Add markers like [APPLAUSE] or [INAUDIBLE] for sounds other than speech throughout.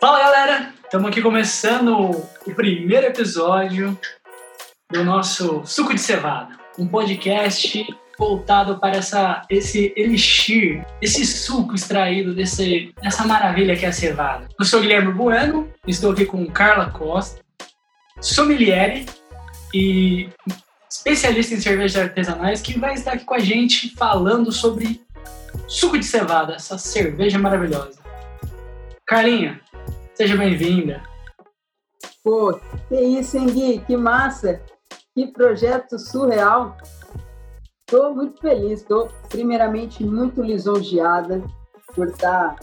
Fala galera, estamos aqui começando o primeiro episódio do nosso Suco de Cevada, um podcast voltado para essa, esse elixir, esse suco extraído desse, dessa maravilha que é a cevada. Eu sou Guilherme Bueno, estou aqui com Carla Costa, sommelier e especialista em cervejas artesanais, que vai estar aqui com a gente falando sobre suco de cevada, essa cerveja maravilhosa. Carlinha, seja bem-vinda. Pô, que isso, hein, Gui? Que massa! Que projeto surreal! Estou muito feliz, estou primeiramente muito lisonjeada por estar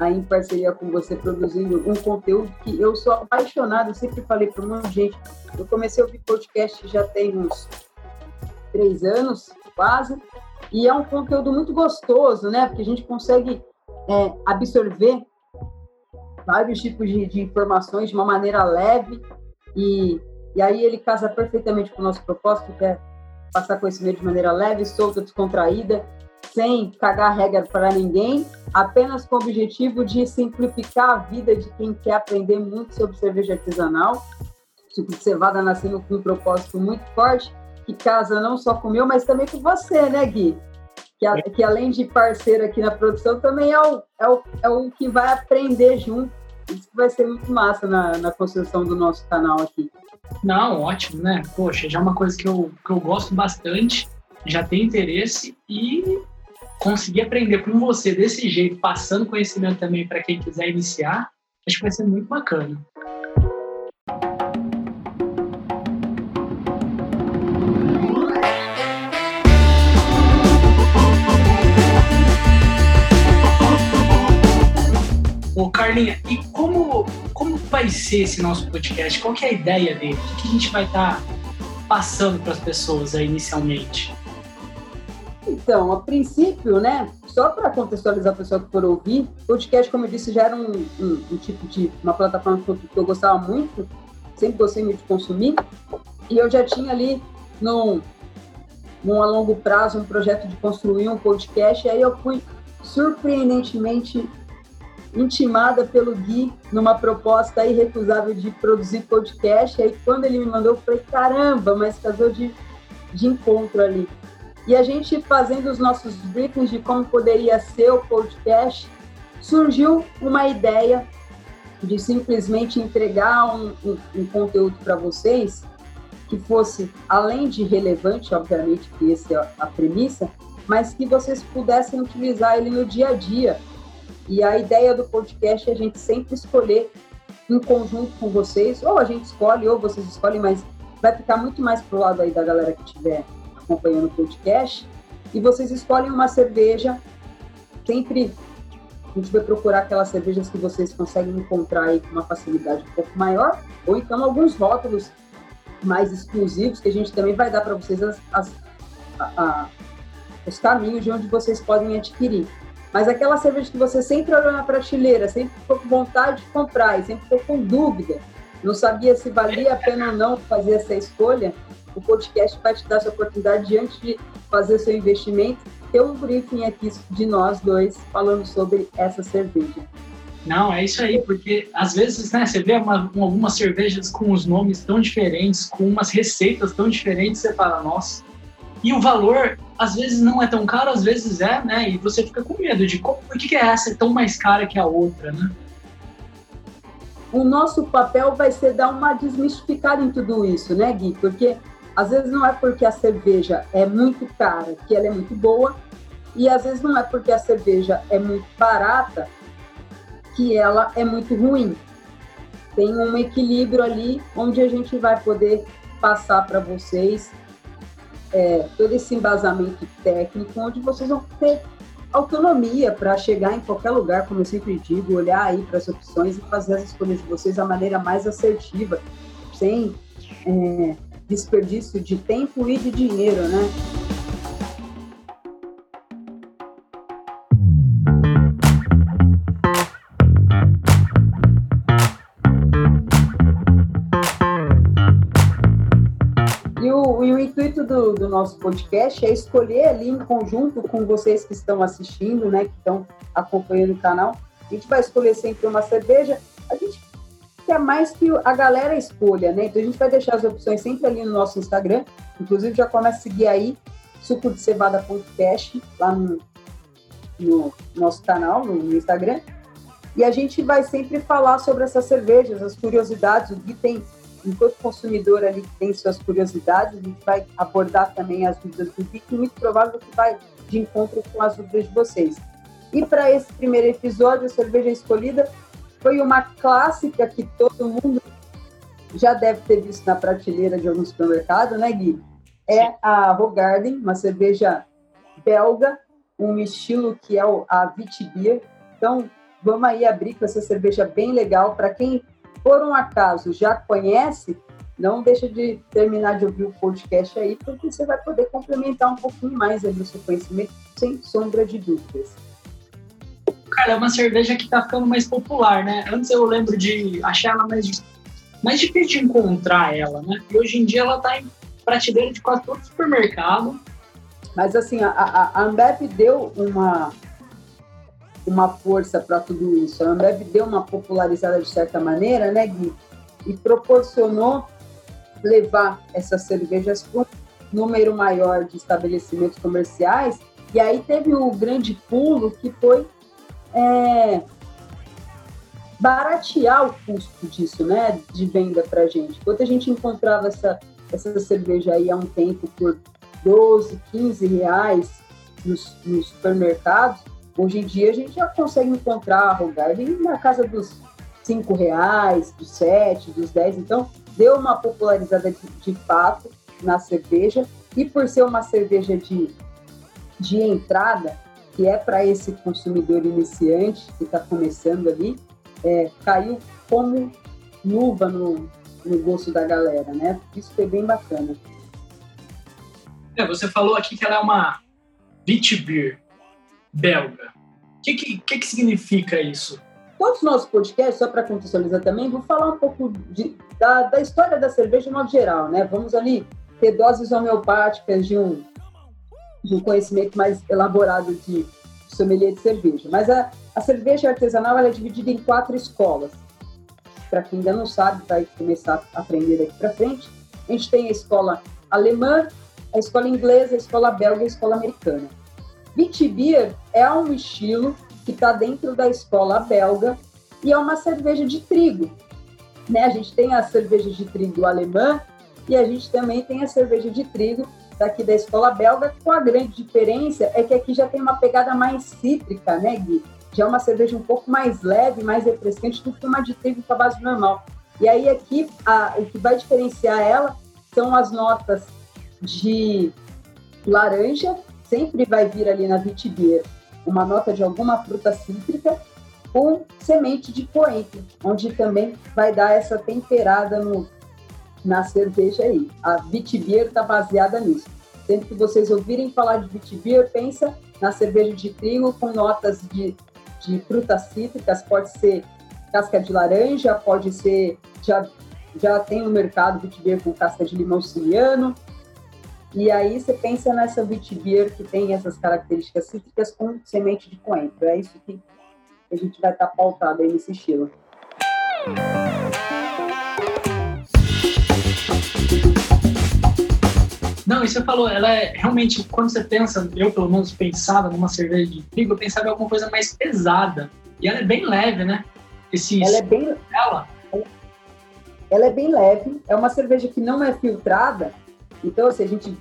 aí em parceria com você produzindo um conteúdo que eu sou apaixonada, sempre falei para muita gente. Eu comecei a ouvir podcast já tem uns três anos, quase, e é um conteúdo muito gostoso, né? Porque a gente consegue é, absorver vários tipos de, de, informações de uma maneira leve e, e aí ele casa perfeitamente com o nosso propósito, que é passar conhecimento de maneira leve, solta, descontraída, sem cagar regra para ninguém, apenas com o objetivo de simplificar a vida de quem quer aprender muito sobre cerveja artesanal. Tipo cevada nascendo com um propósito muito forte, que casa não só com o meu, mas também com você, né, Gui? Que, a, que além de parceiro aqui na produção, também é o, é o, é o que vai aprender junto. Isso vai ser muito massa na, na construção do nosso canal aqui. Não, ótimo, né? Poxa, já é uma coisa que eu, que eu gosto bastante, já tenho interesse e conseguir aprender com você desse jeito, passando conhecimento também para quem quiser iniciar, acho que vai ser muito bacana. Carlinha, e como, como vai ser esse nosso podcast? Qual é a ideia dele? O que a gente vai estar tá passando para as pessoas aí inicialmente? Então, a princípio, né, só para contextualizar a pessoa que for ouvir, podcast, como eu disse, já era um, um, um tipo de uma plataforma que que eu, gostava muito, sempre gostei muito de consumir, e eu já tinha ali num, num a longo prazo um projeto de construir um podcast, e aí eu fui surpreendentemente intimada pelo Gui numa proposta irrecusável de produzir podcast, e aí quando ele me mandou, eu falei, caramba, mas casou de, de encontro ali. E a gente fazendo os nossos briefings de como poderia ser o podcast, surgiu uma ideia de simplesmente entregar um, um, um conteúdo para vocês que fosse, além de relevante, obviamente, que essa é a premissa, mas que vocês pudessem utilizar ele no dia a dia. E a ideia do podcast é a gente sempre escolher em conjunto com vocês, ou a gente escolhe, ou vocês escolhem, mas vai ficar muito mais pro lado aí da galera que tiver acompanhando o podcast, e vocês escolhem uma cerveja, sempre a gente vai procurar aquelas cervejas que vocês conseguem encontrar aí com uma facilidade um pouco maior, ou então alguns rótulos mais exclusivos que a gente também vai dar para vocês as, as, a, a, os caminhos de onde vocês podem adquirir. Mas aquela cerveja que você sempre olhou na prateleira, sempre ficou com vontade de comprar e sempre ficou com dúvida, não sabia se valia a pena ou não fazer essa escolha, o podcast vai te dar essa oportunidade de, antes de fazer seu investimento, ter um briefing aqui de nós dois falando sobre essa cerveja. Não, é isso aí, porque às vezes, né, você vê uma, algumas cervejas com os nomes tão diferentes, com umas receitas tão diferentes, você fala, nossa. E o valor, às vezes não é tão caro, às vezes é, né? E você fica com medo de como, por que, que essa é tão mais cara que a outra, né? O nosso papel vai ser dar uma desmistificada em tudo isso, né, Gui? Porque às vezes não é porque a cerveja é muito cara que ela é muito boa, e às vezes não é porque a cerveja é muito barata que ela é muito ruim. Tem um equilíbrio ali onde a gente vai poder passar para vocês é, todo esse embasamento técnico, onde vocês vão ter autonomia para chegar em qualquer lugar, como eu sempre digo, olhar aí para as opções e fazer as escolhas de vocês da maneira mais assertiva, sem é, desperdício de tempo e de dinheiro, né? Do, nosso podcast é escolher ali em conjunto com vocês que estão assistindo, né, que estão acompanhando o canal. A gente vai escolher sempre uma cerveja. A gente quer mais que a galera escolha, né? Então a gente vai deixar as opções sempre ali no nosso Instagram. Inclusive já começa a seguir aí suco de cevada.cast lá no, no nosso canal, no Instagram. E a gente vai sempre falar sobre essas cervejas, as curiosidades, o que tem, enquanto consumidor ali que tem suas curiosidades, a gente vai abordar também as dúvidas do Vic, muito provável que vai de encontro com as dúvidas de vocês. E para esse primeiro episódio, a cerveja escolhida foi uma clássica que todo mundo já deve ter visto na prateleira de algum supermercado, né, Gui? É a Rogarden, uma cerveja belga, um estilo que é a Vitibir. Então, vamos aí abrir com essa cerveja bem legal. Para quem, por um acaso, já conhece, não deixa de terminar de ouvir o podcast aí, porque você vai poder complementar um pouquinho mais aí o seu conhecimento, sem sombra de dúvidas. Cara, é uma cerveja que tá ficando mais popular, né? Antes eu lembro de achar ela mais, mais difícil de encontrar ela, né? E hoje em dia ela tá em prateleira de quase todo supermercado. Mas assim, a, a, a Ambev deu uma, uma força para tudo isso. A Ambev deu uma popularizada de certa maneira, né, Gui? E proporcionou levar essas cervejas para um número maior de estabelecimentos comerciais. E aí teve o grande pulo que foi é, baratear o custo disso, né, de venda para gente. Enquanto a gente encontrava essa, essa cerveja aí há um tempo por 12, 15 reais nos, nos supermercados, Hoje em dia a gente já consegue encontrar a Rogarden na casa dos cinco reais, dos sete, dos dez. Então deu uma popularizada de, de fato na cerveja e por ser uma cerveja de, de entrada que é para esse consumidor iniciante que está começando ali, é, caiu como luva no, no gosto da galera, né? Isso foi bem bacana. É, você falou aqui que ela é uma Beer belga. O que, que, que, que significa isso? Todos os nossos podcasts, só para contextualizar também, vou falar um pouco de, da, da história da cerveja no modo geral, né? Vamos ali ter doses homeopáticas de um, de um conhecimento mais elaborado de sommelier de cerveja. Mas a, a cerveja artesanal é dividida em quatro escolas. Para quem ainda não sabe, vai começar a aprender daqui para frente. A gente tem a escola alemã, a escola inglesa, a escola belga e a escola americana. Beer é um estilo que está dentro da escola belga e é uma cerveja de trigo. Né? A gente tem a cerveja de trigo alemã e a gente também tem a cerveja de trigo daqui da escola belga, com a grande diferença é que aqui já tem uma pegada mais cítrica, né, Gui? Já é uma cerveja um pouco mais leve, mais refrescante do que uma de trigo com a base normal. E aí aqui a, o que vai diferenciar ela são as notas de laranja sempre vai vir ali na vitibeira uma nota de alguma fruta cítrica com semente de coentro, onde também vai dar essa temperada no, na cerveja aí. A Vitibeer está baseada nisso. Sempre que vocês ouvirem falar de Vitibeer, pensa na cerveja de trigo com notas de, de frutas cítricas, pode ser casca de laranja, pode ser já já tem no mercado Vitibeer com casca de limão siciliano, e aí você pensa nessa Beer que tem essas características cítricas com semente de coentro. É isso que a gente vai estar pautado aí nesse estilo. Não, e você falou, ela é realmente, quando você pensa, eu pelo menos pensava numa cerveja de trigo, eu pensava em alguma coisa mais pesada. E ela é bem leve, né? Esse ela é bem ela. ela é bem leve, é uma cerveja que não é filtrada, então, assim, a gente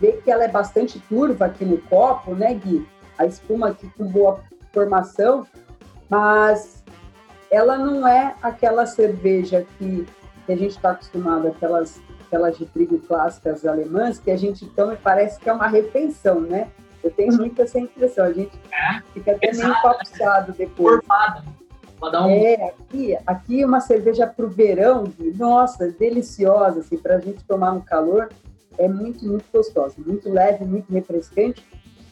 vê que ela é bastante turva aqui no copo, né, Gui? A espuma aqui com boa formação, mas ela não é aquela cerveja que, que a gente está acostumado, aquelas, aquelas de trigo clássicas alemãs, que a gente toma e parece que é uma refeição, né? Eu tenho muito essa impressão, a gente é, fica até meio papuçado depois. Formada. Um... É, aqui, aqui uma cerveja para o verão, nossa, deliciosa, assim, para a gente tomar no calor, é muito, muito gostosa, muito leve, muito refrescante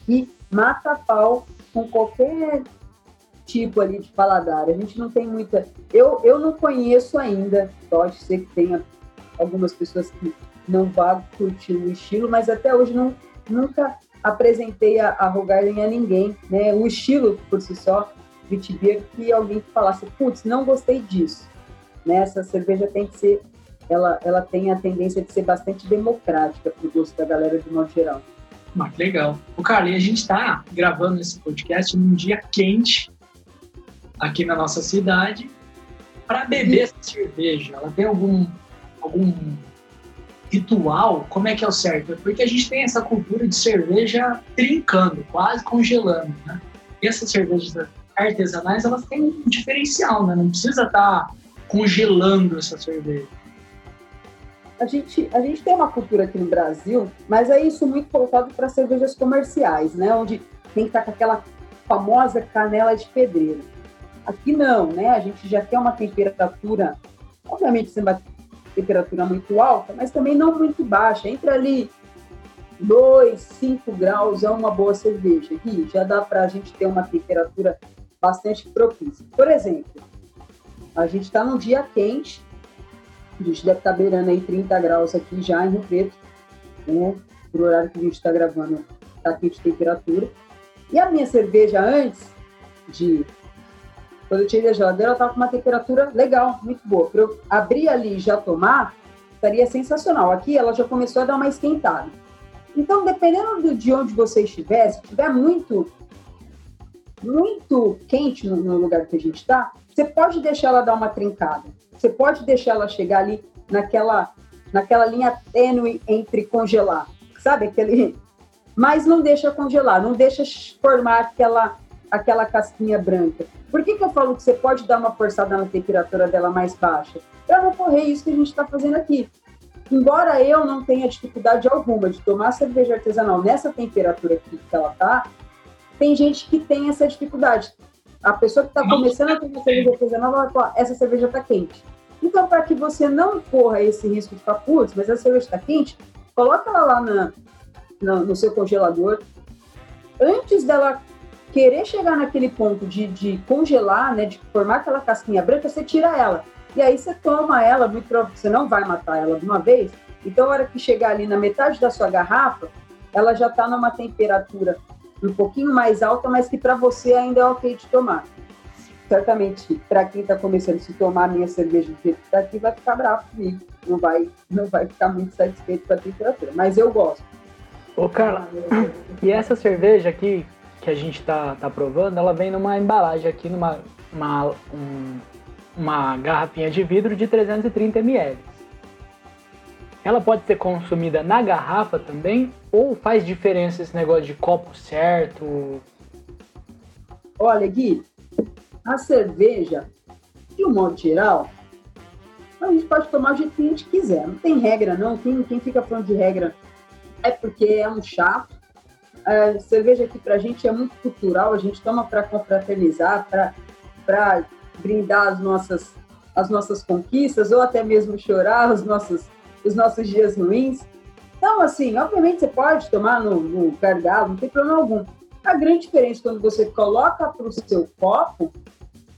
e mata pau com qualquer tipo ali de paladar. A gente não tem muita. Eu, eu não conheço ainda, pode ser que tenha algumas pessoas que não vá curtir o estilo, mas até hoje não, nunca apresentei a, a Rogarden a ninguém, né? O estilo por si só, Vitibir, que alguém falasse, putz, não gostei disso. Né? Essa cerveja tem que ser, ela, ela tem a tendência de ser bastante democrática para o gosto da galera de modo geral. Ah, que legal. O Carlinhos, a gente está gravando esse podcast num dia quente aqui na nossa cidade para beber essa cerveja. Ela tem algum algum ritual? Como é que é o certo? Porque a gente tem essa cultura de cerveja trincando, quase congelando, né? E essas cervejas artesanais, elas têm um diferencial, né? Não precisa estar tá congelando essa cerveja a gente, a gente tem uma cultura aqui no Brasil, mas é isso muito voltado para cervejas comerciais, né? Onde tem que estar tá com aquela famosa canela de pedreiro. Aqui não, né? A gente já quer uma temperatura, obviamente sem uma temperatura muito alta, mas também não muito baixa. Entre ali 2, 5 graus é uma boa cerveja. Aqui já dá para a gente ter uma temperatura bastante propícia. Por exemplo, a gente está num dia quente, a gente deve estar tá beirando aí 30 graus aqui já em Rio Preto, né? Por horário que a gente está gravando, está aqui de temperatura. E a minha cerveja antes de. Quando eu tirei da geladeira, ela estava com uma temperatura legal, muito boa. Para eu abrir ali e já tomar, estaria sensacional. Aqui ela já começou a dar uma esquentada. Então, dependendo de onde você estiver, se estiver muito muito quente no, no lugar que a gente está, você pode deixar ela dar uma trincada. Você pode deixar ela chegar ali naquela, naquela linha tênue entre congelar, sabe? Aquele, mas não deixa congelar, não deixa formar aquela, aquela casquinha branca. Por que, que eu falo que você pode dar uma forçada na temperatura dela mais baixa? Para não correr isso que a gente está fazendo aqui. Embora eu não tenha dificuldade alguma de tomar cerveja artesanal nessa temperatura aqui que ela está, tem gente que tem essa dificuldade. A pessoa que está começando a tomar cerveja artesanal vai falar, essa cerveja está quente. Então, para que você não corra esse risco de ficar, putz, mas a cerveja está quente, coloca ela lá na, na, no seu congelador. Antes dela querer chegar naquele ponto de, de congelar, né, de formar aquela casquinha branca, você tira ela. E aí você toma ela, muito você não vai matar ela de uma vez. Então, a hora que chegar ali na metade da sua garrafa, ela já está numa temperatura um pouquinho mais alta, mas que para você ainda é ok de tomar. Certamente, para quem está começando a se tomar minha cerveja que está aqui, vai ficar bravo comigo. Não vai, não vai ficar muito satisfeito com a temperatura. Mas eu gosto. Ô, Carla, e essa cerveja aqui que a gente está tá provando, ela vem numa embalagem aqui, numa uma, um, uma garrafinha de vidro de 330 ml. Ela pode ser consumida na garrafa também? Ou faz diferença esse negócio de copo certo? Olha, Gui, a cerveja, de um modo geral, a gente pode tomar do jeito que a gente quiser. Não tem regra, não. Quem, quem fica falando de regra é porque é um chato. A cerveja aqui pra gente é muito cultural, a gente toma para confraternizar, para brindar as nossas, as nossas conquistas, ou até mesmo chorar os nossos os nossos dias ruins. Então, assim, obviamente você pode tomar no, no não tem problema algum. A grande diferença quando você coloca para o seu copo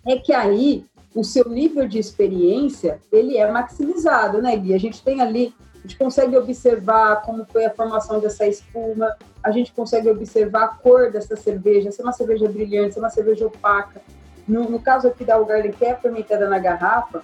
é que aí o seu nível de experiência ele é maximizado, né, Gui? A gente tem ali, a gente consegue observar como foi a formação dessa espuma, a gente consegue observar a cor dessa cerveja, se é uma cerveja brilhante, se é uma cerveja opaca. No, no caso aqui da Algarve, que é fermentada na garrafa,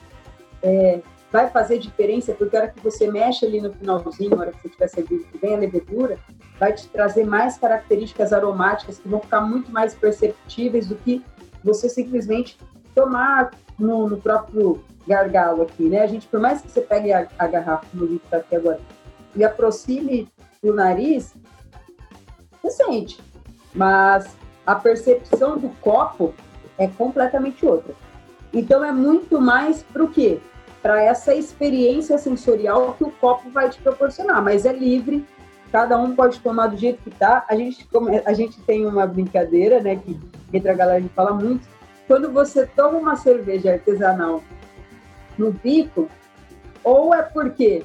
é, vai fazer diferença, porque a hora que você mexe ali no finalzinho, a hora que você estiver servindo, vem a levedura, vai te trazer mais características aromáticas que vão ficar muito mais perceptíveis do que você simplesmente tomar no, no próprio gargalo aqui, né? A gente, por mais que você pegue a, a garrafa, como a gente aqui agora, e aproxime o nariz, você sente. Mas a percepção do copo é completamente outra. Então é muito mais para o quê? Para essa experiência sensorial que o copo vai te proporcionar, mas é livre, cada um pode tomar do jeito que tá. A gente, a gente tem uma brincadeira, né, que entre a galera a gente fala muito, quando você toma uma cerveja artesanal no pico, ou é porque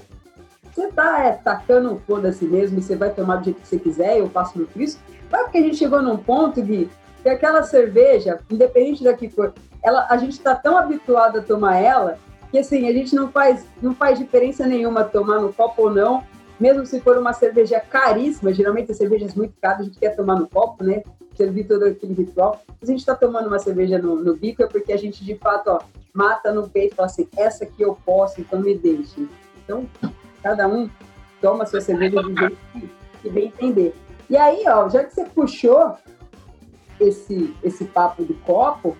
você tá é, tacando foda-se mesmo e você vai tomar do jeito que você quiser, eu faço muito isso, é porque a gente chegou num ponto de que aquela cerveja, independente da que for, ela, a gente está tão habituado a tomar ela que assim, a gente não faz, não faz diferença nenhuma tomar no copo ou não, mesmo se for uma cerveja caríssima, geralmente as cervejas muito caras a gente quer tomar no copo, né? Servir todo aquele ritual. A gente está tomando uma cerveja no, no, bico é porque a gente de fato ó, mata no peito e fala assim: essa aqui eu posso, então me deixe. Então, cada um toma a sua cerveja do jeito que, que bem entender. E aí, ó, já que você puxou esse, esse papo do copo,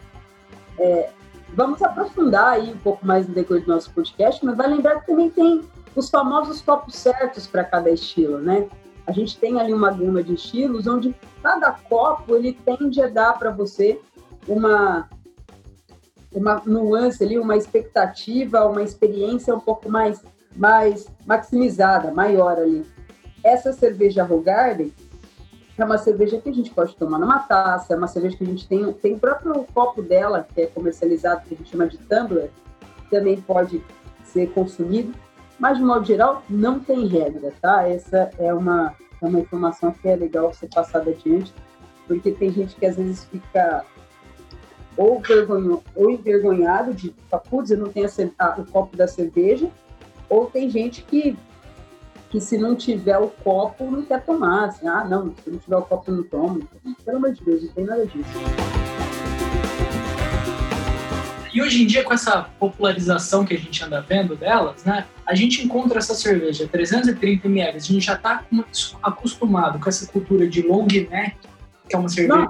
é, vamos aprofundar aí um pouco mais no decorrer do nosso podcast, mas vai lembrar que também tem os famosos copos certos para cada estilo, né? A gente tem ali uma gama de estilos onde cada copo ele tende a dar para você uma uma nuance ali, uma expectativa, uma experiência um pouco mais mais maximizada, maior ali. Essa cerveja Rogarden é uma cerveja que a gente pode tomar numa taça, é uma cerveja que a gente tem, tem o próprio copo dela, que é comercializado, que a gente chama de tumbler, também pode ser consumido, mas de modo geral não tem regra, tá? Essa é uma, é uma informação que é legal ser passada adiante, porque tem gente que às vezes fica ou, vergonho, ou envergonhado de, putz, eu não tenho a, a, o copo da cerveja, ou tem gente que que se não tiver o copo, não quer tomar. Assim, ah, não, se não tiver o copo, não toma. Pelo amor de Deus, não tem nada disso. E hoje em dia, com essa popularização que a gente anda vendo delas, né, a gente encontra essa cerveja 330 ml. A gente já está acostumado com essa cultura de long neck, que é uma cerveja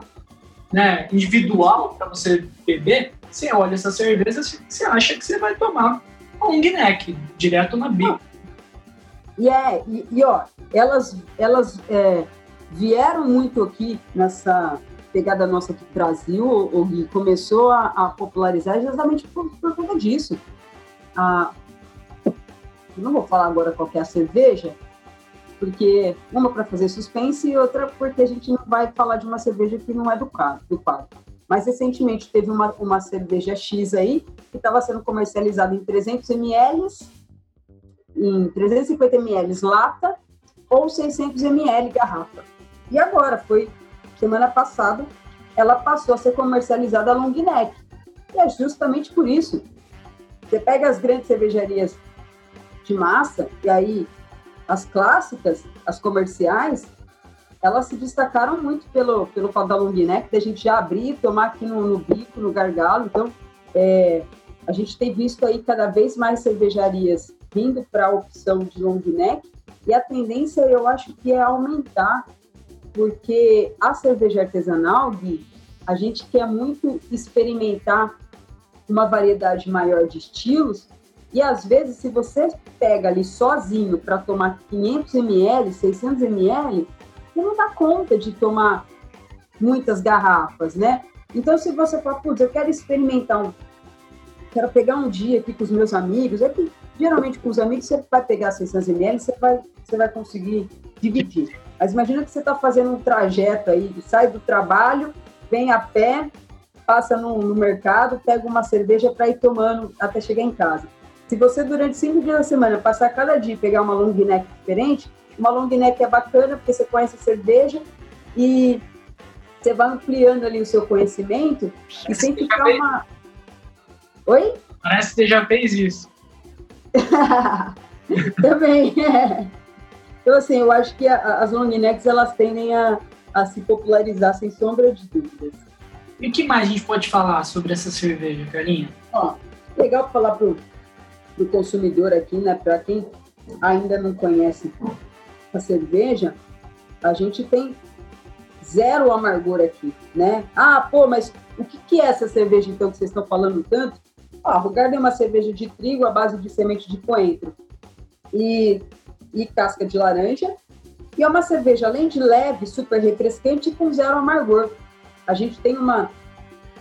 né, individual para você beber. Você olha essa cerveja, você acha que você vai tomar long neck, direto na bica. E, é, e, e ó, elas, elas é, vieram muito aqui nessa pegada nossa do Brasil, o Gui, começou a, a popularizar exatamente por, por conta disso. Ah, não vou falar agora qual é a cerveja, porque uma para fazer suspense e outra porque a gente não vai falar de uma cerveja que não é do quadro. Do quadro. Mas recentemente teve uma, uma cerveja X aí que estava sendo comercializada em 300 ml em 350 ml lata ou 600 ml garrafa. E agora, foi semana passada, ela passou a ser comercializada a long neck. E é justamente por isso. Você pega as grandes cervejarias de massa, e aí as clássicas, as comerciais, elas se destacaram muito pelo, pelo fato da long neck, da gente já abrir, tomar aqui no, no bico, no gargalo. Então, é, a gente tem visto aí cada vez mais cervejarias vindo para a opção de long neck, e a tendência eu acho que é aumentar, porque a cerveja artesanal, Gui, a gente quer muito experimentar uma variedade maior de estilos, e às vezes, se você pega ali sozinho para tomar 500 ml, 600 ml, você não dá conta de tomar muitas garrafas, né? Então, se você fala, putz, eu quero experimentar um. Quero pegar um dia aqui com os meus amigos, é que Geralmente, com os amigos, você vai pegar 600 ml, você vai, você vai conseguir dividir. Mas imagina que você está fazendo um trajeto aí, sai do trabalho, vem a pé, passa no, no mercado, pega uma cerveja para ir tomando até chegar em casa. Se você, durante cinco dias da semana, passar cada dia e pegar uma long neck diferente, uma long neck é bacana porque você conhece a cerveja e você vai ampliando ali o seu conhecimento e sem ficar uma... Oi? Parece que você já fez isso. [LAUGHS] Também, é. Então, assim, eu acho que a, as long necks, elas tendem a, a se popularizar, sem sombra de dúvidas. E o que mais a gente pode falar sobre essa cerveja, Carlinha? Ó, legal falar pro, pro consumidor aqui, né? Para quem ainda não conhece a cerveja, a gente tem zero amargor aqui, né? Ah, pô, mas o que, que é essa cerveja, então, que vocês estão falando tanto? Ah, o Garden é uma cerveja de trigo à base de semente de coentro e, e casca de laranja. E é uma cerveja, além de leve, super refrescante, com zero amargor. A gente tem uma,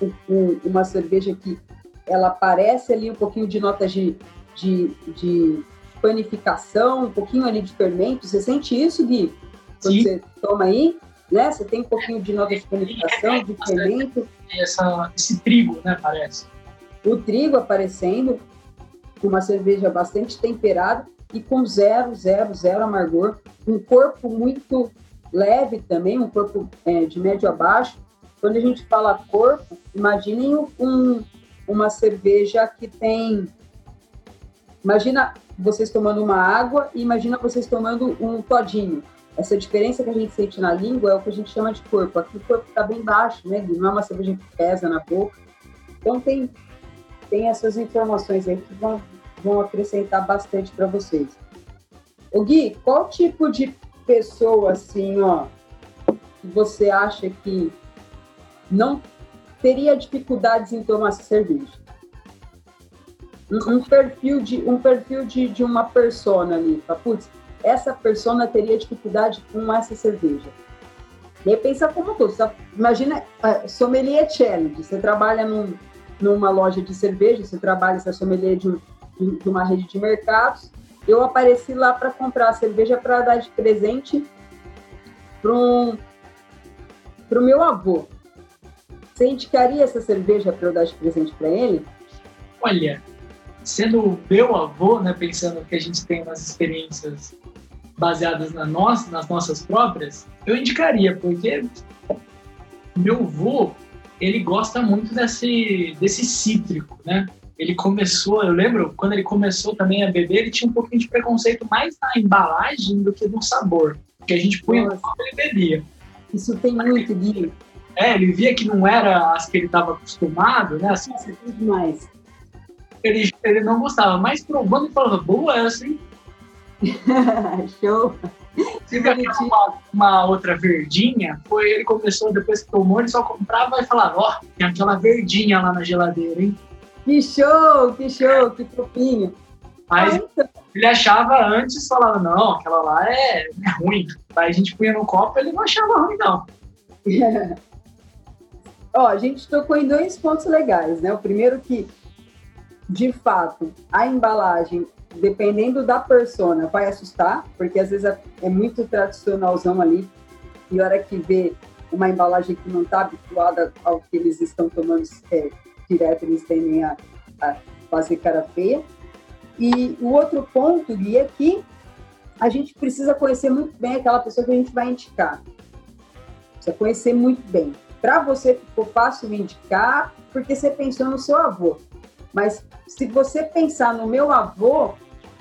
um, uma cerveja que ela parece ali um pouquinho de notas de, de, de panificação, um pouquinho ali de fermento. Você sente isso, Gui? Quando Sim. você toma aí, né? Você tem um pouquinho de notas de panificação, de fermento. Essa, esse trigo, né, parece o trigo aparecendo, uma cerveja bastante temperada e com zero, zero, zero amargor, um corpo muito leve também, um corpo é, de médio a baixo. Quando a gente fala corpo, imaginem um, uma cerveja que tem Imagina vocês tomando uma água e imagina vocês tomando um todinho. Essa diferença que a gente sente na língua é o que a gente chama de corpo. Aqui o corpo está bem baixo, né? Não é uma cerveja que pesa na boca. Então tem, tem essas informações aí que vão, vão acrescentar bastante para vocês. O Gui, qual tipo de pessoa assim, ó, que você acha que não teria dificuldades em tomar essa cerveja? Um, um perfil de um perfil de, de uma persona ali, putz, essa persona teria dificuldade com essa cerveja. E aí pensa como todo. Imagina, uh, sommelier challenge. Você trabalha num, numa loja de cerveja, você trabalha, você é sommelier de, um, de uma rede de mercados. Eu apareci lá para comprar cerveja para dar de presente para um, o meu avô. Você indicaria essa cerveja para eu dar de presente para ele? Olha, sendo meu avô, né, pensando que a gente tem umas experiências baseadas na nossa, nas nossas próprias, eu indicaria, porque meu avô, ele gosta muito desse, desse cítrico, né? Ele começou, eu lembro, quando ele começou também a beber, ele tinha um pouquinho de preconceito mais na embalagem do que no sabor. Porque a gente punha no copo ele bebia. Isso tem muito, Gui. É, ele via que não era as que ele estava acostumado, né? Assim, Nossa, é demais. Ele, ele não gostava, mas provando ele falava, boa essa, hein? [LAUGHS] Show! Tive uma, uma, outra verdinha, foi ele começou, depois que tomou, ele só comprava e falava, ó, oh, tem aquela verdinha lá na geladeira, hein? Que show, que show, que fofinho. Mas ah, então. ele achava antes, falava, não, aquela lá é, é ruim. Aí a gente punha no copo, ele não achava ruim, não. [LAUGHS] Ó, a gente tocou em dois pontos legais, né? O primeiro que, de fato, a embalagem dependendo da persona, vai assustar, porque às vezes é, é muito tradicionalzão ali, e a hora que vê uma embalagem que não está habituada ao que eles estão tomando é, direto, eles tendem a, a, fazer cara feia. E o outro ponto, Gui, é que a gente precisa conhecer muito bem aquela pessoa que a gente vai indicar. Precisa conhecer muito bem. Para você ficou fácil indicar, porque você pensou no seu avô. Mas se você pensar no meu avô,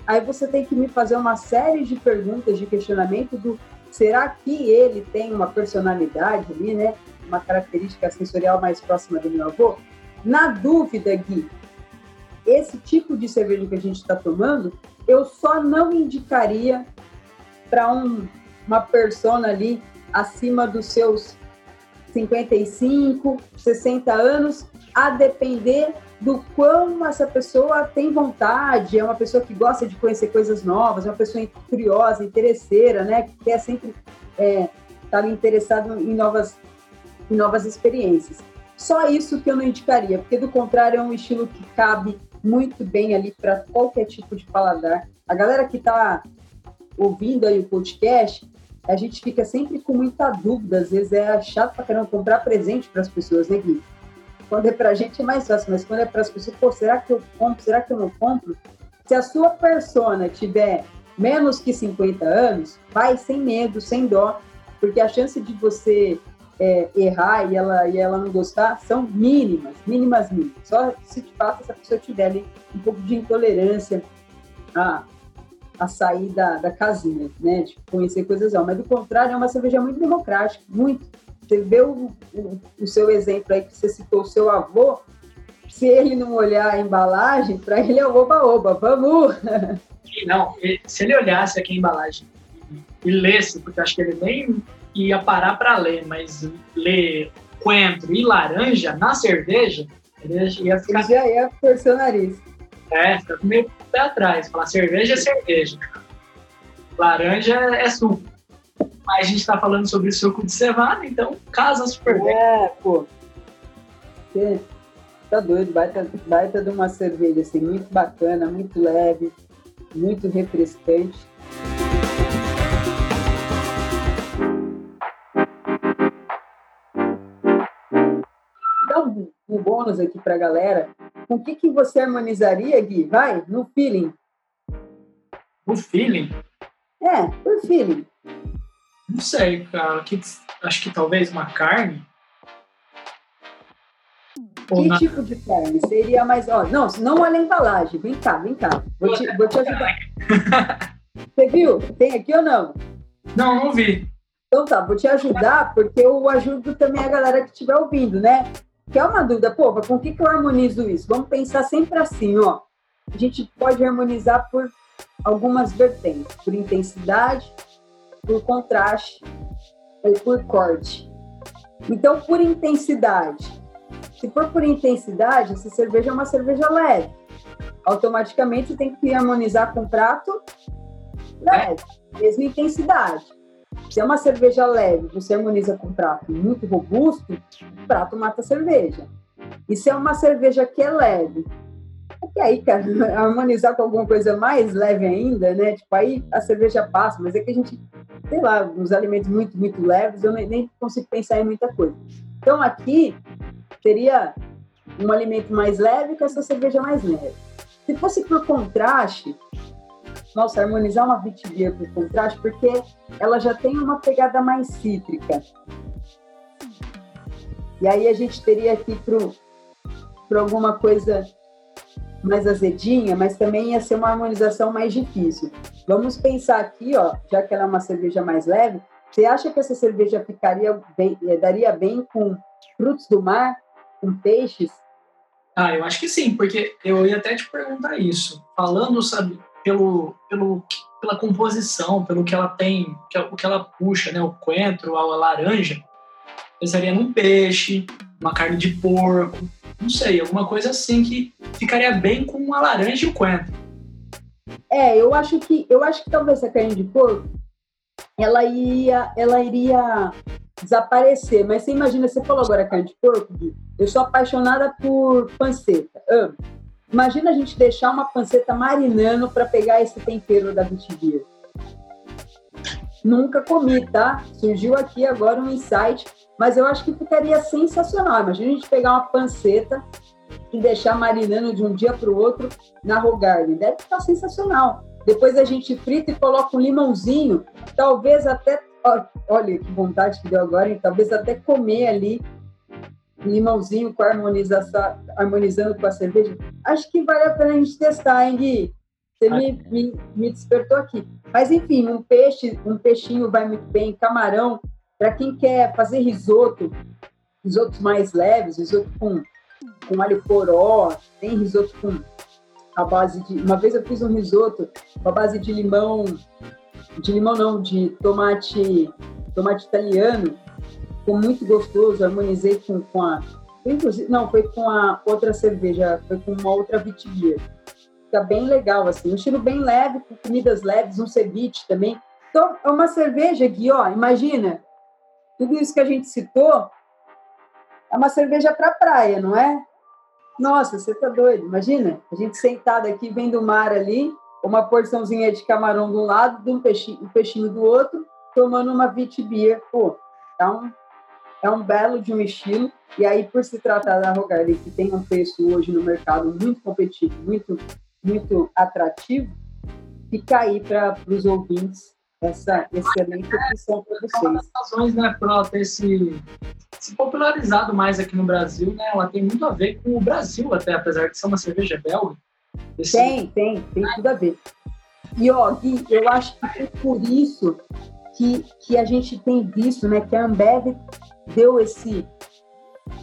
aí você tem que me fazer uma série de perguntas, de questionamento do será que ele tem uma personalidade ali, né? Uma característica sensorial mais próxima do meu avô? Na dúvida, Gui, esse tipo de cerveja que a gente está tomando, eu só não indicaria para um, uma persona ali acima dos seus 55, 60 anos, a depender do quão essa pessoa tem vontade, é uma pessoa que gosta de conhecer coisas novas, é uma pessoa curiosa, interesseira, né? Que quer sempre estar é, tá interessado em novas, em novas experiências. Só isso que eu não indicaria, porque do contrário é um estilo que cabe muito bem ali para qualquer tipo de paladar. A galera que está ouvindo aí o podcast, a gente fica sempre com muita dúvida, às vezes é chato para caramba comprar presente para as pessoas, né, Gui? Quando é para a gente é mais fácil, mas quando é para as pessoas, pô, será que eu compro? Será que eu não compro? Se a sua persona tiver menos que 50 anos, vai sem medo, sem dó, porque a chance de você é, errar e ela, e ela não gostar são mínimas, mínimas, mínimas. Só se de fato essa pessoa tiver ali um pouco de intolerância a, a sair da, da casinha, né? De conhecer coisas novas. Mas do contrário, é uma cerveja muito democrática, muito. Você vê o, o, o, seu exemplo aí que você citou, o seu avô, se ele não olhar a embalagem, para ele é oba-oba, vamos! [LAUGHS] Não, se ele olhasse aqui a embalagem e, lesse, porque acho que ele nem ia parar para ler, mas ler coentro e laranja na cerveja, ele ia ficar... Ele já ia torcer o nariz. É, fica meio pé atrás, falar cerveja é cerveja, laranja é suco. Mas a gente está falando sobre suco de cevada, então casa super bem. É, pô. Você tá doido, baita, baita de uma cerveja assim, muito bacana, muito leve, muito refrescante. Dá um, bônus aqui para a galera. Com o que, que você harmonizaria, Gui? Vai, no feeling. No feeling? É, por feeling. Não sei, cara. Que, acho que talvez uma carne. que na... tipo de carne? Seria mais. Ó, não, não olha a embalagem. Vem cá, vem cá. Vou te, vou te ajudar. [LAUGHS] Você viu? Tem aqui ou não? Não, não vi. Então tá, vou te ajudar, porque eu ajudo também a galera que estiver ouvindo, né? Que é uma dúvida, pô, com o que, que eu harmonizo isso? Vamos pensar sempre assim, ó. A gente pode harmonizar por algumas vertentes, por intensidade, por contraste ou por corte. Então, por intensidade. Se for por intensidade, essa cerveja é uma cerveja leve. Automaticamente você tem que harmonizar com prato leve, mesma intensidade. Se é uma cerveja leve, você harmoniza com um prato muito robusto, o prato mata a cerveja. E se é uma cerveja que é leve, porque aí, cara, [LAUGHS] harmonizar com alguma coisa mais leve ainda, né? Tipo, aí a cerveja passa, mas é que a gente, sei lá, uns alimentos muito, muito leves, eu nem consigo pensar em muita coisa. Então, aqui, seria um alimento mais leve com essa cerveja mais leve. Se fosse por contraste, nossa, harmonizar uma vitibeer por contraste, porque ela já tem uma pegada mais cítrica. E aí a gente teria aqui para alguma coisa mais azedinha, mas também ia ser uma harmonização mais difícil. Vamos pensar aqui, ó, já que ela é uma cerveja mais leve, você acha que essa cerveja ficaria bem, eh, daria bem com frutos do mar, com peixes? Ah, eu acho que sim, porque eu ia até te perguntar isso. Falando, sabe, pelo, pelo, pela composição, pelo que ela tem, que, o que ela puxa, né? O coentro, a laranja. Pensaria num peixe, uma carne de porco, não sei, alguma coisa assim que ficaria bem com a laranja e o coentro. É, eu acho que eu acho que talvez a carne de porco ela ia ela iria desaparecer, mas você imagina, você falou agora carne de porco, eu sou apaixonada por panceta, amo. Imagina a gente deixar uma panceta marinando para pegar esse tempero da vitivia. Nunca comi, tá? Surgiu aqui agora um insight, mas eu acho que ficaria sensacional. Imagina a gente pegar uma panceta e deixar marinando de um dia para o outro na Rogarden. Deve ficar sensacional. Depois a gente frita e coloca um limãozinho, talvez até. Olha que vontade que deu agora, hein? talvez até comer ali limãozinho com harmonizando com a cerveja. Acho que vale a pena a gente testar, hein, Gui? Você me, me, me despertou aqui. Mas, enfim, um peixe, um peixinho vai muito bem, camarão, para quem quer fazer risoto, risotos mais leves, risoto com, com alho poró, tem risoto com a base de... Uma vez eu fiz um risoto com a base de limão, de limão não, de tomate, tomate italiano, ficou muito gostoso, harmonizei com, com a. Inclusive, não, foi com a outra cerveja, foi com uma outra vitivia. Fica bem legal, assim, um estilo bem leve, com comidas leves, um ceviche também. Então, é uma cerveja aqui, ó, imagina, tudo isso que a gente citou é uma cerveja para praia, não é? Nossa, você tá doido, imagina, a gente sentado aqui, vendo o mar ali, uma porçãozinha de camarão de um lado, de um peixinho, um peixinho do outro, tomando uma vitibia, pô, tá um é um belo de um estilo. E aí, por se tratar da Rogarden, que tem um preço hoje no mercado muito competitivo, muito, muito atrativo, fica aí para os ouvintes essa excelente opção para vocês. Uma das razões, né, para ela ter se, se popularizado mais aqui no Brasil, né, ela tem muito a ver com o Brasil até, apesar de ser uma cerveja belga. Esse... Tem, tem, tem tudo a ver. E, ó, Gui, eu acho que é por isso que, que a gente tem visto, né, que a Ambev deu esse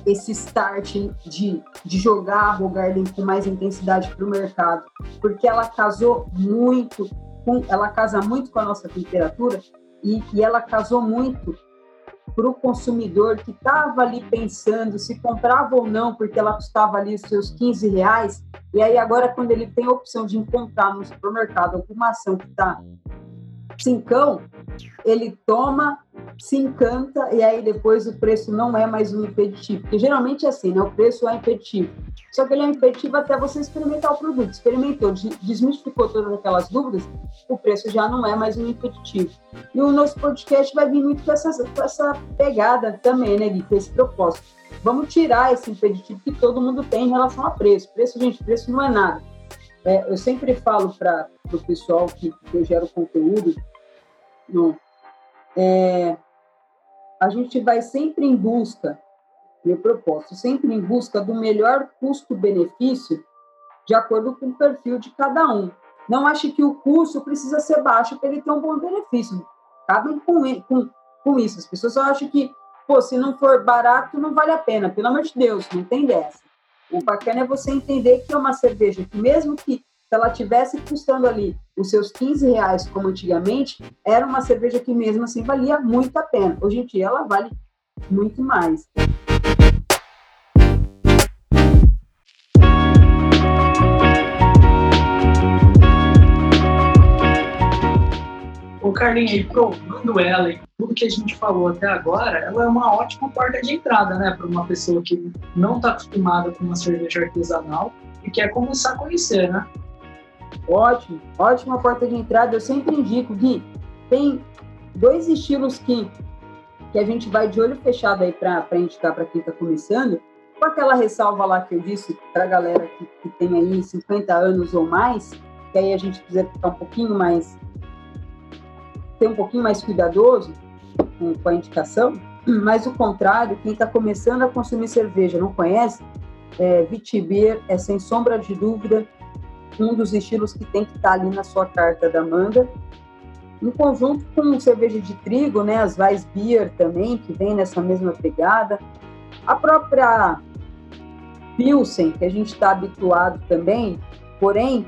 esse start de, de jogar a Rogarden com mais intensidade para o mercado, porque ela casou muito com, ela casa muito com a nossa temperatura e, e ela casou muito para o consumidor que estava ali pensando se comprava ou não, porque ela custava ali os seus 15 reais, e aí agora quando ele tem a opção de encontrar no supermercado alguma ação que está cincão, ele toma, se encanta e aí depois o preço não é mais um impeditivo. Porque geralmente é assim, né? O preço é impeditivo. Só que ele é impeditivo até você experimentar o produto. Experimentou, desmistificou todas aquelas dúvidas, o preço já não é mais um impeditivo. E o nosso podcast vai vir muito com essa, com essa pegada também, né, Gui? Com esse propósito. Vamos tirar esse impeditivo que todo mundo tem em relação a preço. Preço, gente, preço não é nada. É, eu sempre falo para o pessoal que, que eu gero conteúdo, no, é, a gente vai sempre em busca meu propósito, sempre em busca do melhor custo-benefício de acordo com o perfil de cada um. Não ache que o custo precisa ser baixo para ele ter um bom benefício. Acabem com, com, com isso. As pessoas só acham que, pô, se não for barato, não vale a pena. Pelo amor de Deus, não tem dessa. O bacana é você entender que é uma cerveja que, mesmo que se ela tivesse custando ali os seus 15 reais, como antigamente, era uma cerveja que mesmo assim valia muito a pena. Hoje em dia ela vale muito mais. O Carlinhos, provando ela e tudo que a gente falou até agora, ela é uma ótima porta de entrada, né, para uma pessoa que não está acostumada com uma cerveja artesanal e quer começar a conhecer, né? Ótimo, ótima porta de entrada. Eu sempre indico, Gui, tem dois estilos que, que a gente vai de olho fechado aí para indicar para quem está começando, com aquela ressalva lá que eu disse para a galera que, que tem aí 50 anos ou mais, que aí a gente precisa ficar um pouquinho mais, ter um pouquinho mais cuidadoso com, com a indicação, mas o contrário, quem está começando a consumir cerveja, não conhece, é, Vitibir é sem sombra de dúvida um dos estilos que tem que estar tá ali na sua carta da manga. Em conjunto com cerveja de trigo, né, as Weissbier também, que vem nessa mesma pegada. A própria Pilsen, que a gente está habituado também, porém,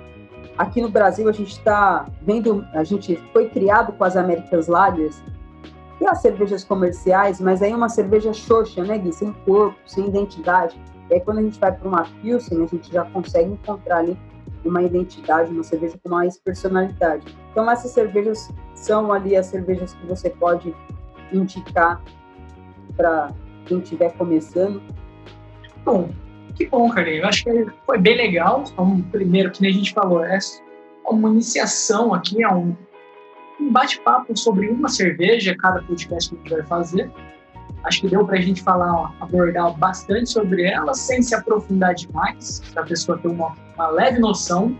aqui no Brasil a gente está vendo, a gente foi criado com as Américas Lagers, e as cervejas comerciais, mas aí uma cerveja xoxa, né, Gui? Sem corpo, sem identidade. E aí quando a gente vai para uma Pilsen, a gente já consegue encontrar ali uma identidade, uma cerveja com mais personalidade. Então, essas cervejas são ali as cervejas que você pode indicar para quem estiver começando. Bom, que bom, Carlinhos. Eu acho que foi bem legal. Então, primeiro, que a gente falou, é uma iniciação aqui, é um, um bate-papo sobre uma cerveja, cada podcast que a gente vai fazer. Acho que deu para a gente falar, abordar bastante sobre ela, sem se aprofundar demais, para a pessoa ter uma, uma, leve noção.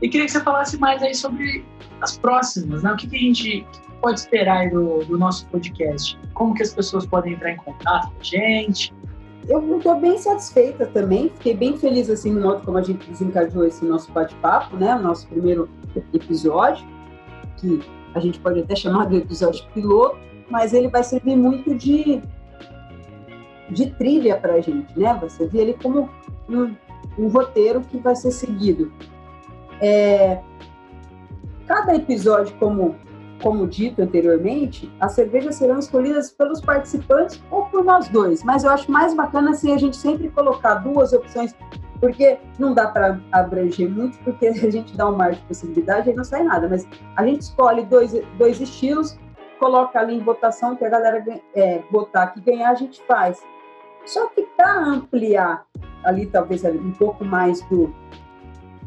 E queria que você falasse mais aí sobre as próximas, né? O que, que a gente pode esperar do, do, nosso podcast? Como que as pessoas podem entrar em contato com a gente? Eu estou bem satisfeita também, fiquei bem feliz assim no modo como a gente desencadeou esse nosso bate-papo, né? O nosso primeiro episódio, que a gente pode até chamar de episódio piloto, mas ele vai servir muito de, de trilha para a gente, né? Vai servir ele como um, um roteiro que vai ser seguido. É, cada episódio, como, como dito anteriormente, as cervejas serão escolhidas pelos participantes ou por nós dois, mas eu acho mais bacana se a gente sempre colocar duas opções porque não dá para abranger muito, porque [LAUGHS] a gente dá um mar de possibilidade e não sai nada, mas a gente escolhe dois, dois estilos coloca ali em votação que a galera é, votar que ganhar, a gente faz. Só que para ampliar ali, talvez ali, um pouco mais do,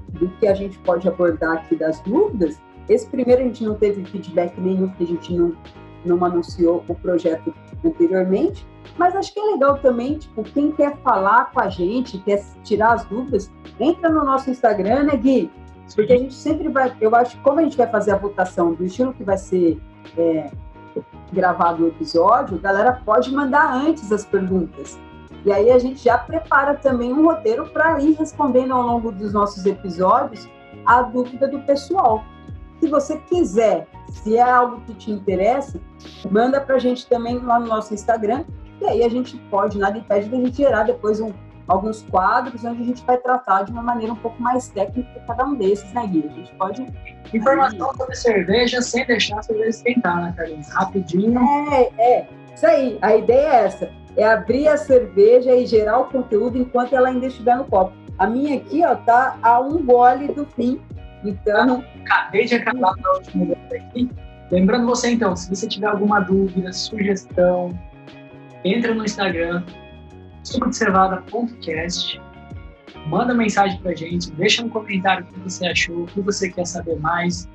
do que a gente pode abordar aqui das dúvidas, esse primeiro a gente não teve feedback nenhum, porque a gente não, não anunciou o projeto anteriormente, mas acho que é legal também, tipo, quem quer falar com a gente, quer tirar as dúvidas, entra no nosso Instagram, né, Gui? Porque a gente sempre vai, eu acho que como a gente vai fazer a votação do estilo que vai ser é, gravado o episódio, a galera pode mandar antes as perguntas. E aí a gente já prepara também um roteiro para ir respondendo ao longo dos nossos episódios a dúvida do pessoal. Se você quiser, se é algo que te interessa, manda para a gente também lá no nosso Instagram, e aí a gente pode, nada impede de a gente gerar depois um, alguns quadros onde a gente vai tratar de uma maneira um pouco mais técnica cada um desses, né, Gui? A gente pode. Informação sobre cerveja sem deixar a cerveja esquentar, né, Carlinhos? Rapidinho. É, é. Isso aí. A ideia é essa: é abrir a cerveja e gerar o conteúdo enquanto ela ainda estiver no copo. A minha aqui, ó, tá a um gole do fim. Então. Acabei de acabar a última vez aqui. Lembrando você, então, se você tiver alguma dúvida, sugestão, entra no Instagram, subobservada.cast. Manda mensagem pra gente, deixa um comentário o que você achou, o que você quer saber mais.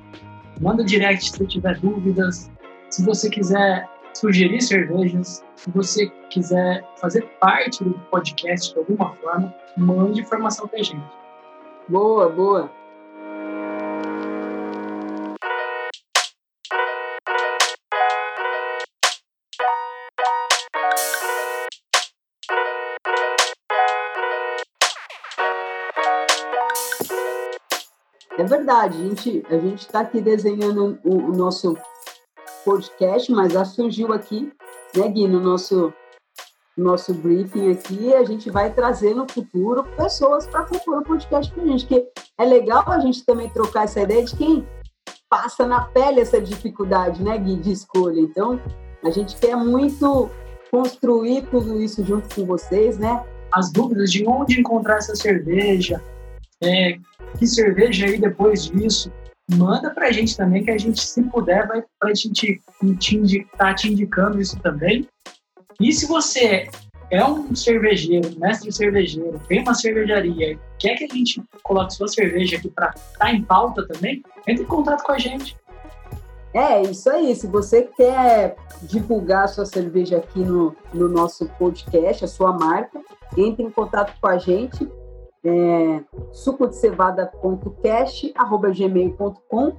Manda direct se tiver dúvidas. Se você quiser sugerir cervejas, se você quiser fazer parte do podcast de alguma forma, mande informação pra gente. Boa, boa. É verdade, a gente a gente está aqui desenhando o, o, nosso podcast, mas já surgiu aqui, né, Gui, no nosso nosso briefing aqui, a gente vai trazer no futuro pessoas para compor o podcast para a gente, que é legal a gente também trocar essa ideia de quem passa na pele essa dificuldade, né, Gui, de escolha. Então, a gente quer muito construir tudo isso junto com vocês, né? As dúvidas de onde encontrar essa cerveja, é, que cerveja aí depois disso, manda para a gente também, que a gente, se puder, vai para a gente estar tá te indicando isso também. E se você é um cervejeiro, mestre cervejeiro, tem uma cervejaria, quer que a gente coloque sua cerveja aqui para estar tá em pauta também, entre em contato com a gente. É, isso aí. Se você quer divulgar sua cerveja aqui no, no nosso podcast, a sua marca, entre em contato com a gente. É, sucodecevada.cast.gmail.com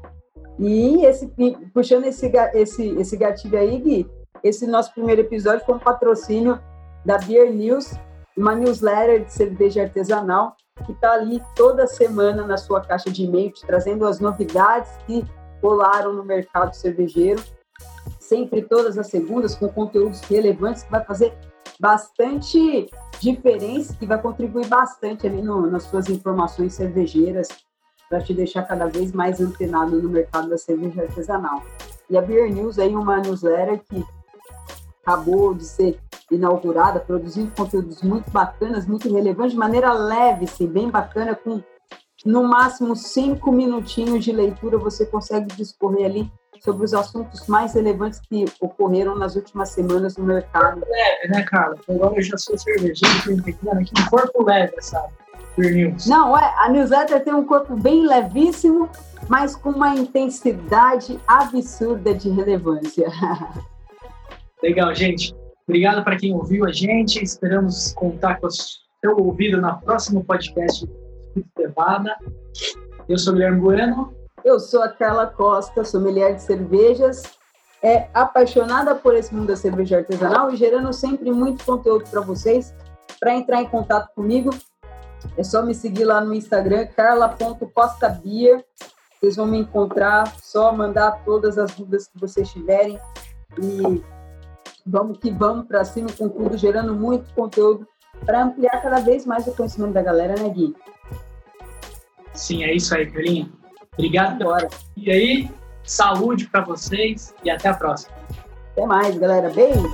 e esse, puxando esse, esse, esse gatilho aí, Gui, esse nosso primeiro episódio foi um patrocínio da Beer News, uma newsletter de cerveja artesanal que está ali toda semana na sua caixa de e-mail, trazendo as novidades que rolaram no mercado cervejeiro, sempre todas as segundas, com conteúdos relevantes que vai fazer bastante diferença, que vai contribuir bastante ali no, nas suas informações cervejeiras, para te deixar cada vez mais antenado no mercado da cerveja artesanal. E a Beer News é uma newsletter que acabou de ser inaugurada, produzindo conteúdos muito bacanas, muito relevantes, de maneira leve, sim, bem bacana, com no máximo cinco minutinhos de leitura você consegue discorrer ali sobre os assuntos mais relevantes que ocorreram nas últimas semanas no mercado. Corpo leve, né, Carla? Agora eu já sou cervejeiro, pequeno aqui, um corpo leve, sabe? Não, é, a newsletter tem um corpo bem levíssimo, mas com uma intensidade absurda de relevância. [LAUGHS] Legal, gente. Obrigado para quem ouviu a gente. Esperamos contar com o seu ouvido na próximo podcast Cevada. Eu sou Guilherme Bueno. Eu sou a Carla Costa, sommelier de cervejas, é apaixonada por esse mundo da cerveja artesanal e gerando sempre muito conteúdo para vocês. Para entrar em contato comigo, é só me seguir lá no Instagram, carla.costabier. Vocês vão me encontrar, só mandar todas as dúvidas que vocês tiverem e vamos que vamos para cima com tudo, gerando muito conteúdo para ampliar cada vez mais o conhecimento da galera, né, Gui? Sim, é isso aí, Carlinha. Obrigado. Bora. E aí, saúde para vocês e até a próxima. Até mais, galera. Beijo.